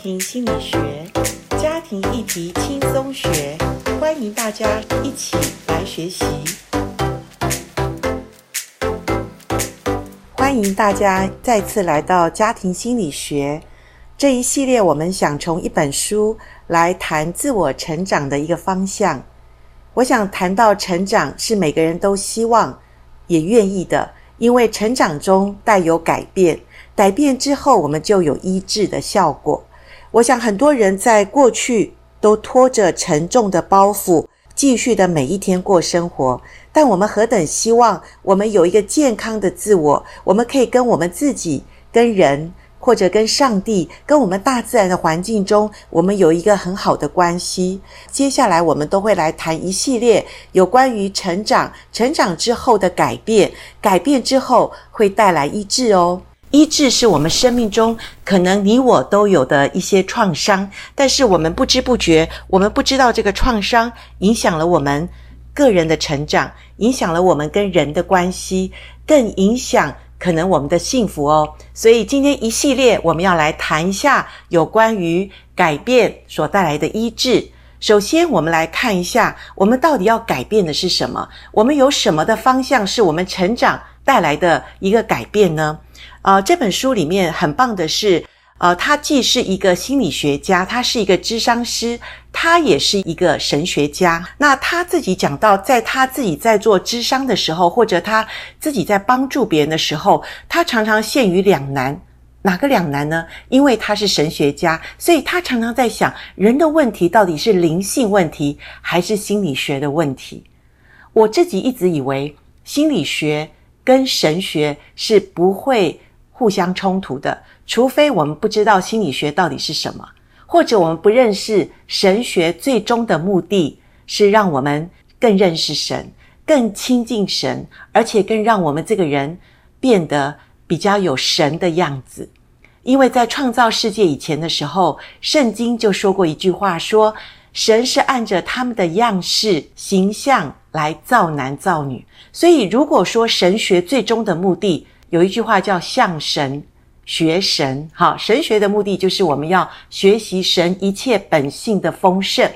庭心理学，家庭议题轻松学，欢迎大家一起来学习。欢迎大家再次来到家庭心理学这一系列，我们想从一本书来谈自我成长的一个方向。我想谈到成长，是每个人都希望也愿意的，因为成长中带有改变。改变之后，我们就有医治的效果。我想很多人在过去都拖着沉重的包袱，继续的每一天过生活。但我们何等希望我们有一个健康的自我，我们可以跟我们自己、跟人，或者跟上帝、跟我们大自然的环境中，我们有一个很好的关系。接下来我们都会来谈一系列有关于成长、成长之后的改变，改变之后会带来医治哦。医治是我们生命中可能你我都有的一些创伤，但是我们不知不觉，我们不知道这个创伤影响了我们个人的成长，影响了我们跟人的关系，更影响可能我们的幸福哦。所以今天一系列我们要来谈一下有关于改变所带来的医治。首先，我们来看一下我们到底要改变的是什么？我们有什么的方向是我们成长带来的一个改变呢？呃，这本书里面很棒的是，呃，他既是一个心理学家，他是一个智商师，他也是一个神学家。那他自己讲到，在他自己在做智商的时候，或者他自己在帮助别人的时候，他常常陷于两难。哪个两难呢？因为他是神学家，所以他常常在想，人的问题到底是灵性问题，还是心理学的问题？我自己一直以为，心理学跟神学是不会。互相冲突的，除非我们不知道心理学到底是什么，或者我们不认识神学最终的目的是让我们更认识神、更亲近神，而且更让我们这个人变得比较有神的样子。因为在创造世界以前的时候，圣经就说过一句话说，神是按着他们的样式、形象来造男造女。所以，如果说神学最终的目的，有一句话叫“向神学神”，好，神学的目的就是我们要学习神一切本性的丰盛。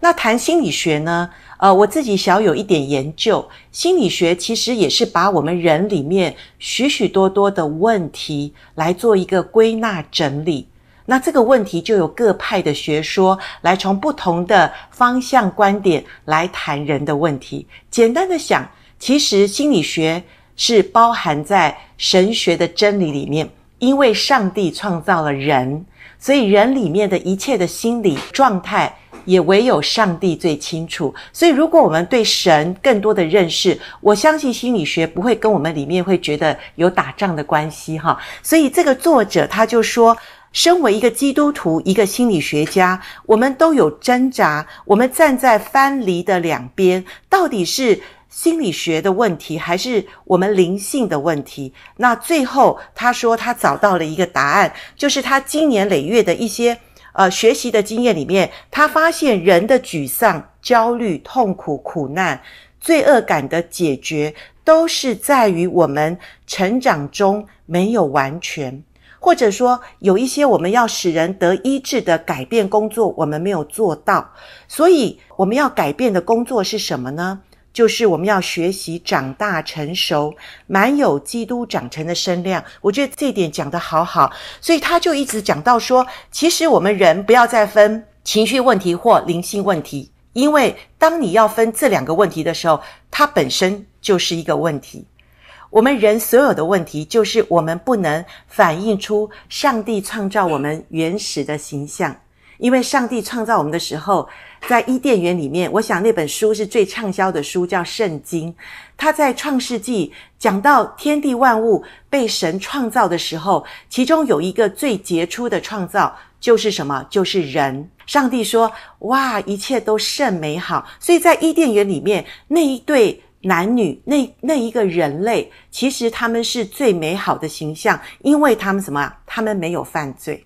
那谈心理学呢？呃，我自己小有一点研究，心理学其实也是把我们人里面许许多多的问题来做一个归纳整理。那这个问题就有各派的学说来从不同的方向观点来谈人的问题。简单的想，其实心理学。是包含在神学的真理里面，因为上帝创造了人，所以人里面的一切的心理状态也唯有上帝最清楚。所以，如果我们对神更多的认识，我相信心理学不会跟我们里面会觉得有打仗的关系哈。所以，这个作者他就说，身为一个基督徒，一个心理学家，我们都有挣扎，我们站在藩篱的两边，到底是。心理学的问题还是我们灵性的问题？那最后他说他找到了一个答案，就是他经年累月的一些呃学习的经验里面，他发现人的沮丧、焦虑、痛苦、苦难、罪恶感的解决，都是在于我们成长中没有完全，或者说有一些我们要使人得医治的改变工作，我们没有做到。所以我们要改变的工作是什么呢？就是我们要学习长大成熟，满有基督长成的身量。我觉得这一点讲得好好，所以他就一直讲到说，其实我们人不要再分情绪问题或灵性问题，因为当你要分这两个问题的时候，它本身就是一个问题。我们人所有的问题，就是我们不能反映出上帝创造我们原始的形象。因为上帝创造我们的时候，在伊甸园里面，我想那本书是最畅销的书，叫《圣经》。他在创世纪讲到天地万物被神创造的时候，其中有一个最杰出的创造，就是什么？就是人。上帝说：“哇，一切都甚美好。”所以在伊甸园里面，那一对男女，那那一个人类，其实他们是最美好的形象，因为他们什么？他们没有犯罪。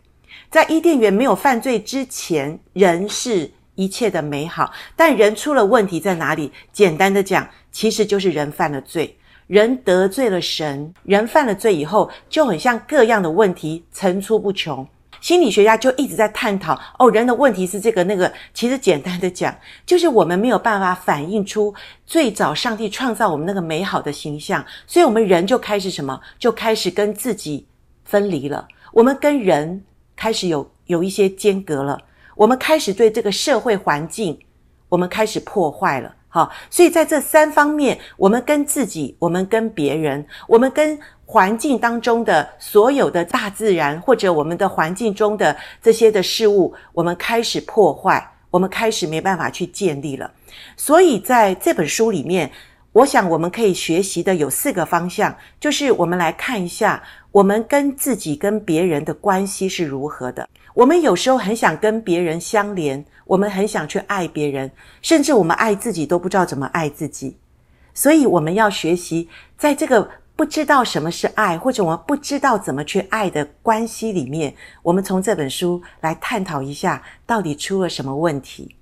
在伊甸园没有犯罪之前，人是一切的美好。但人出了问题在哪里？简单的讲，其实就是人犯了罪，人得罪了神。人犯了罪以后，就很像各样的问题层出不穷。心理学家就一直在探讨哦，人的问题是这个那个。其实简单的讲，就是我们没有办法反映出最早上帝创造我们那个美好的形象，所以我们人就开始什么，就开始跟自己分离了。我们跟人开始有有一些间隔了，我们开始对这个社会环境，我们开始破坏了。好，所以在这三方面，我们跟自己，我们跟别人，我们跟环境当中的所有的大自然，或者我们的环境中的这些的事物，我们开始破坏，我们开始没办法去建立了。所以在这本书里面，我想我们可以学习的有四个方向，就是我们来看一下，我们跟自己跟别人的关系是如何的。我们有时候很想跟别人相连。我们很想去爱别人，甚至我们爱自己都不知道怎么爱自己，所以我们要学习，在这个不知道什么是爱，或者我们不知道怎么去爱的关系里面，我们从这本书来探讨一下，到底出了什么问题。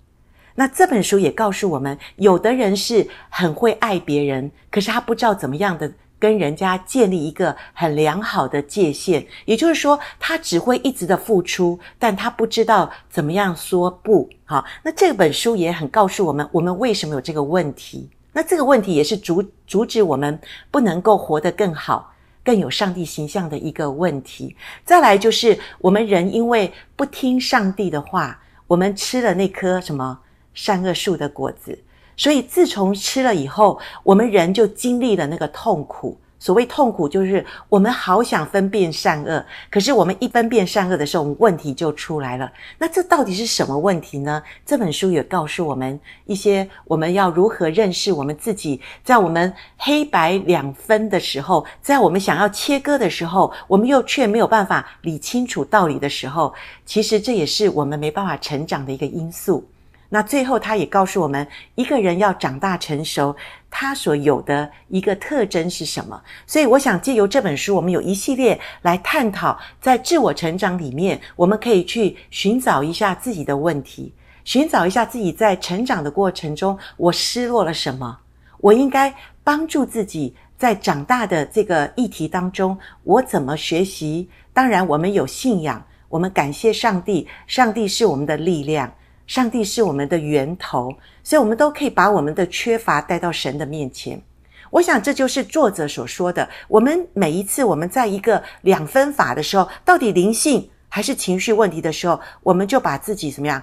那这本书也告诉我们，有的人是很会爱别人，可是他不知道怎么样的。跟人家建立一个很良好的界限，也就是说，他只会一直的付出，但他不知道怎么样说不。好，那这本书也很告诉我们，我们为什么有这个问题。那这个问题也是阻阻止我们不能够活得更好、更有上帝形象的一个问题。再来就是，我们人因为不听上帝的话，我们吃了那颗什么善恶树的果子。所以，自从吃了以后，我们人就经历了那个痛苦。所谓痛苦，就是我们好想分辨善恶，可是我们一分辨善恶的时候，问题就出来了。那这到底是什么问题呢？这本书也告诉我们一些我们要如何认识我们自己。在我们黑白两分的时候，在我们想要切割的时候，我们又却没有办法理清楚道理的时候，其实这也是我们没办法成长的一个因素。那最后，他也告诉我们，一个人要长大成熟，他所有的一个特征是什么？所以，我想借由这本书，我们有一系列来探讨，在自我成长里面，我们可以去寻找一下自己的问题，寻找一下自己在成长的过程中，我失落了什么？我应该帮助自己在长大的这个议题当中，我怎么学习？当然，我们有信仰，我们感谢上帝，上帝是我们的力量。上帝是我们的源头，所以我们都可以把我们的缺乏带到神的面前。我想这就是作者所说的：我们每一次我们在一个两分法的时候，到底灵性还是情绪问题的时候，我们就把自己怎么样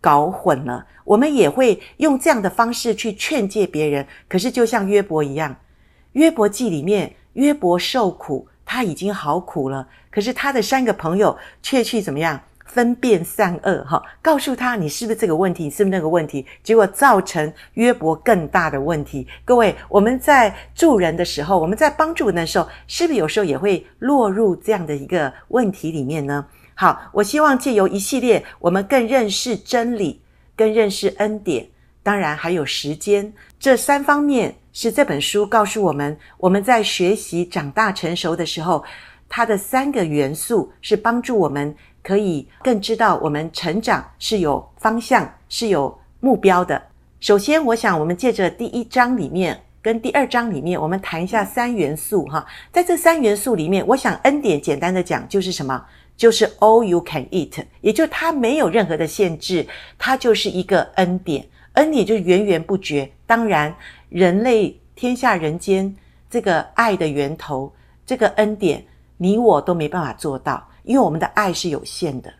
搞混了。我们也会用这样的方式去劝诫别人。可是就像约伯一样，约伯记里面，约伯受苦，他已经好苦了，可是他的三个朋友却去怎么样？分辨善恶，哈，告诉他你是不是这个问题，是不是那个问题，结果造成约伯更大的问题。各位，我们在助人的时候，我们在帮助人的时候，是不是有时候也会落入这样的一个问题里面呢？好，我希望借由一系列，我们更认识真理，更认识恩典，当然还有时间，这三方面是这本书告诉我们，我们在学习长大成熟的时候，它的三个元素是帮助我们。可以更知道我们成长是有方向、是有目标的。首先，我想我们借着第一章里面跟第二章里面，我们谈一下三元素哈。在这三元素里面，我想恩典简单的讲就是什么？就是 all you can eat，也就它没有任何的限制，它就是一个恩典。恩典就是源源不绝。当然，人类天下人间这个爱的源头，这个恩典，你我都没办法做到。因为我们的爱是有限的，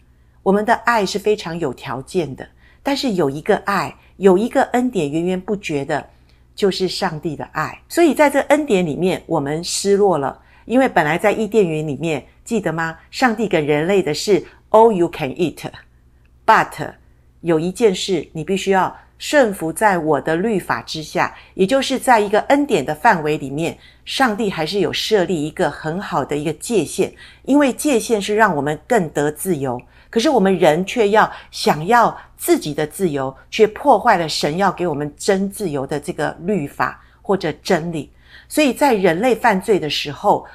我们的爱是非常有条件的，但是有一个爱，有一个恩典源源不绝的，就是上帝的爱。所以在这恩典里面，我们失落了，因为本来在伊甸园里面，记得吗？上帝给人类的是 all you can eat，but 有一件事你必须要。顺服在我的律法之下，也就是在一个恩典的范围里面，上帝还是有设立一个很好的一个界限，因为界限是让我们更得自由。可是我们人却要想要自己的自由，却破坏了神要给我们真自由的这个律法或者真理。所以在人类犯罪的时候，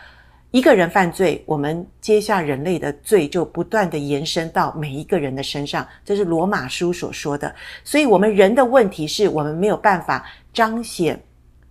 一个人犯罪，我们接下人类的罪就不断地延伸到每一个人的身上，这是罗马书所说的。所以，我们人的问题是我们没有办法彰显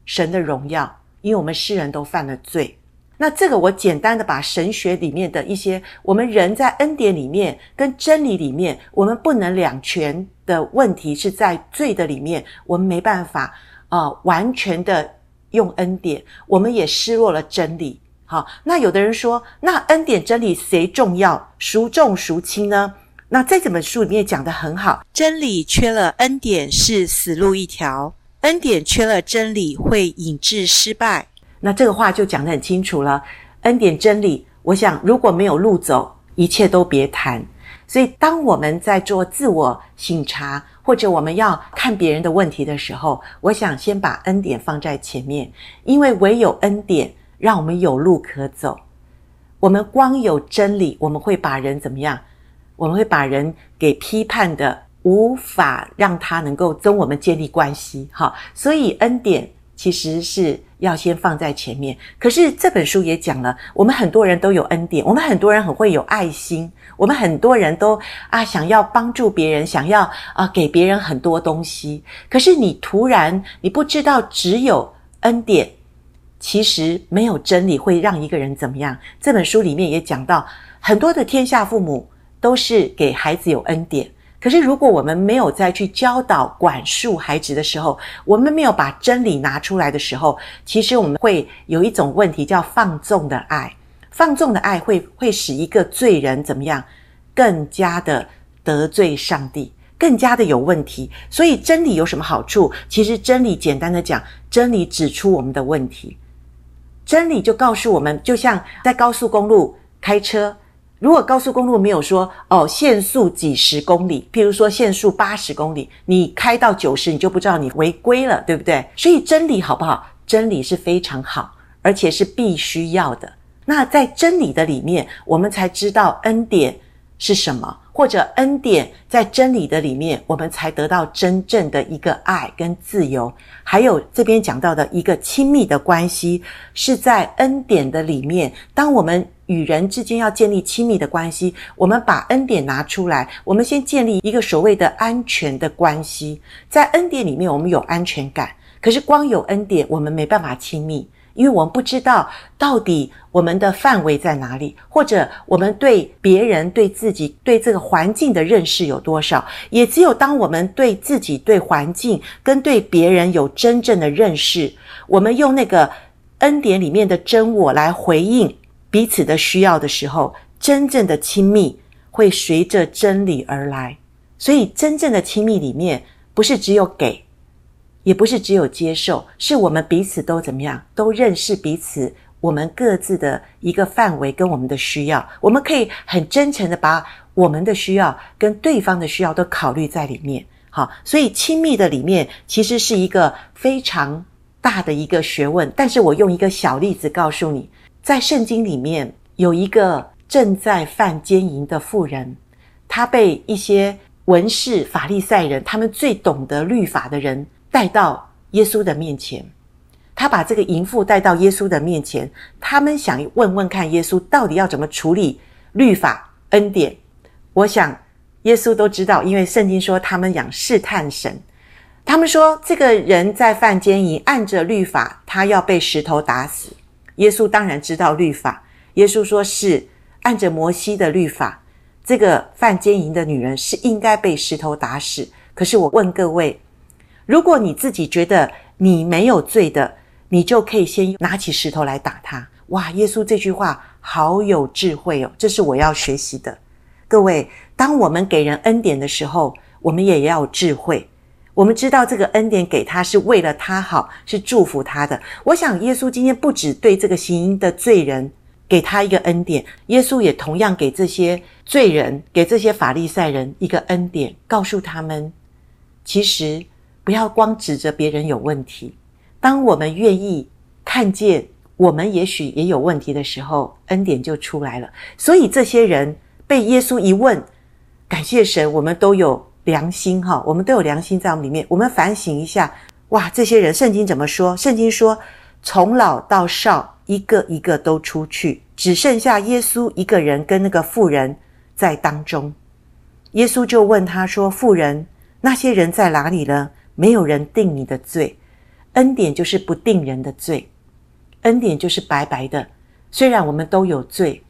神的荣耀，因为我们世人都犯了罪。那这个我简单的把神学里面的一些，我们人在恩典里面跟真理里面，我们不能两全的问题是在罪的里面，我们没办法啊、完全的用恩典，我们也失落了真理。好，那有的人说，那恩典真理谁重要？孰重孰轻呢？那在这本书里面讲得很好，真理缺了恩典是死路一条，恩典缺了真理会引致失败。那这个话就讲得很清楚了。恩典真理，我想如果没有路走，一切都别谈。所以当我们在做自我省察，或者我们要看别人的问题的时候，我想先把恩典放在前面，因为唯有恩典。让我们有路可走。我们光有真理，我们会把人怎么样？我们会把人给批判的，无法让他能够跟我们建立关系。哈，所以恩典其实是要先放在前面。可是这本书也讲了，我们很多人都有恩典，我们很多人很会有爱心，我们很多人都啊想要帮助别人，想要啊给别人很多东西。可是你突然你不知道，只有恩典。其实没有真理会让一个人怎么样？这本书里面也讲到，很多的天下父母都是给孩子有恩典，可是如果我们没有再去教导、管束孩子的时候，我们没有把真理拿出来的时候，其实我们会有一种问题叫放纵的爱。放纵的爱会会使一个罪人怎么样？更加的得罪上帝，更加的有问题。所以真理有什么好处？其实真理简单的讲，真理指出我们的问题。真理就告诉我们，就像在高速公路开车，如果高速公路没有说哦限速几十公里，譬如说限速八十公里，你开到九十，你就不知道你违规了，对不对？所以真理好不好？真理是非常好，而且是必须要的。那在真理的里面，我们才知道恩典是什么。或者恩典在真理的里面，我们才得到真正的一个爱跟自由。还有这边讲到的一个亲密的关系，是在恩典的里面。当我们与人之间要建立亲密的关系，我们把恩典拿出来，我们先建立一个所谓的安全的关系。在恩典里面，我们有安全感。可是光有恩典，我们没办法亲密。因为我们不知道到底我们的范围在哪里，或者我们对别人、对自己、对这个环境的认识有多少。也只有当我们对自己、对环境跟对别人有真正的认识，我们用那个恩典里面的真我来回应彼此的需要的时候，真正的亲密会随着真理而来。所以，真正的亲密里面不是只有给。也不是只有接受，是我们彼此都怎么样，都认识彼此，我们各自的一个范围跟我们的需要，我们可以很真诚的把我们的需要跟对方的需要都考虑在里面。好，所以亲密的里面其实是一个非常大的一个学问。但是我用一个小例子告诉你，在圣经里面有一个正在犯奸淫的妇人，她被一些文士、法利赛人，他们最懂得律法的人。带到耶稣的面前，他把这个淫妇带到耶稣的面前，他们想问问看耶稣到底要怎么处理律法恩典。我想耶稣都知道，因为圣经说他们想试探神。他们说这个人在犯奸淫，按着律法，他要被石头打死。耶稣当然知道律法，耶稣说是按着摩西的律法，这个犯奸淫的女人是应该被石头打死。可是我问各位。如果你自己觉得你没有罪的，你就可以先拿起石头来打他。哇，耶稣这句话好有智慧哦，这是我要学习的。各位，当我们给人恩典的时候，我们也要智慧。我们知道这个恩典给他是为了他好，是祝福他的。我想，耶稣今天不止对这个行淫的罪人给他一个恩典，耶稣也同样给这些罪人，给这些法利赛人一个恩典，告诉他们，其实。不要光指着别人有问题。当我们愿意看见我们也许也有问题的时候，恩典就出来了。所以这些人被耶稣一问，感谢神，我们都有良心哈，我们都有良心在我们里面。我们反省一下，哇，这些人圣经怎么说？圣经说，从老到少，一个一个都出去，只剩下耶稣一个人跟那个妇人在当中。耶稣就问他说：“妇人，那些人在哪里呢？”没有人定你的罪，恩典就是不定人的罪，恩典就是白白的，虽然我们都有罪，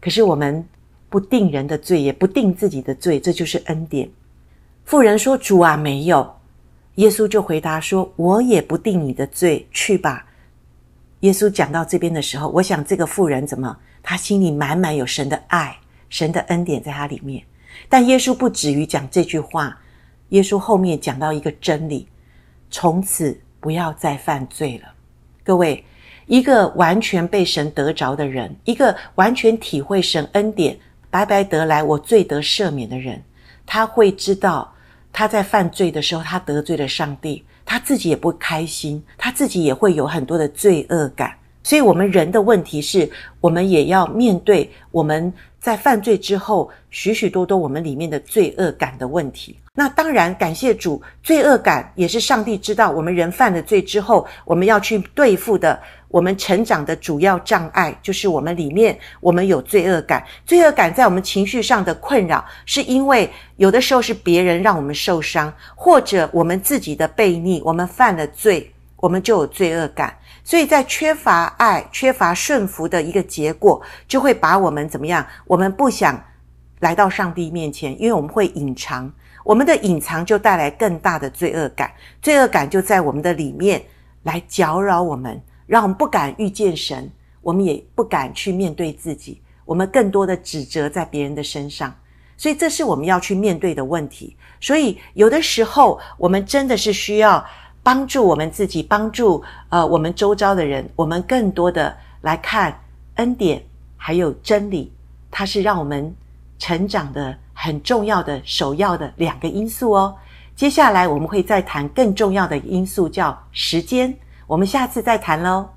可是我们不定人的罪，也不定自己的罪，这就是恩典。妇人说：“主啊，没有。”耶稣就回答说：“我也不定你的罪，去吧。”耶稣讲到这边的时候，我想这个妇人怎么？她心里满满有神的爱、神的恩典在她里面。但耶稣不止于讲这句话，耶稣后面讲到一个真理：从此不要再犯罪了。各位，一个完全被神得着的人，一个完全体会神恩典、白白得来我罪得赦免的人，他会知道。他在犯罪的时候，他得罪了上帝，他自己也不开心，他自己也会有很多的罪恶感。所以，我们人的问题是，我们也要面对我们在犯罪之后许许多多我们里面的罪恶感的问题。那当然，感谢主，罪恶感也是上帝知道我们人犯了罪之后，我们要去对付的。我们成长的主要障碍，就是我们里面我们有罪恶感。罪恶感在我们情绪上的困扰，是因为有的时候是别人让我们受伤，或者我们自己的悖逆，我们犯了罪，我们就有罪恶感。所以在缺乏爱、缺乏顺服的一个结果，就会把我们怎么样？我们不想来到上帝面前，因为我们会隐藏，我们的隐藏就带来更大的罪恶感，罪恶感就在我们的里面来搅扰我们。让我们不敢遇见神，我们也不敢去面对自己，我们更多的指责在别人的身上，所以这是我们要去面对的问题。所以有的时候，我们真的是需要帮助我们自己，帮助呃我们周遭的人，我们更多的来看恩典还有真理，它是让我们成长的很重要的首要的两个因素哦。接下来我们会再谈更重要的因素，叫时间。我们下次再谈喽。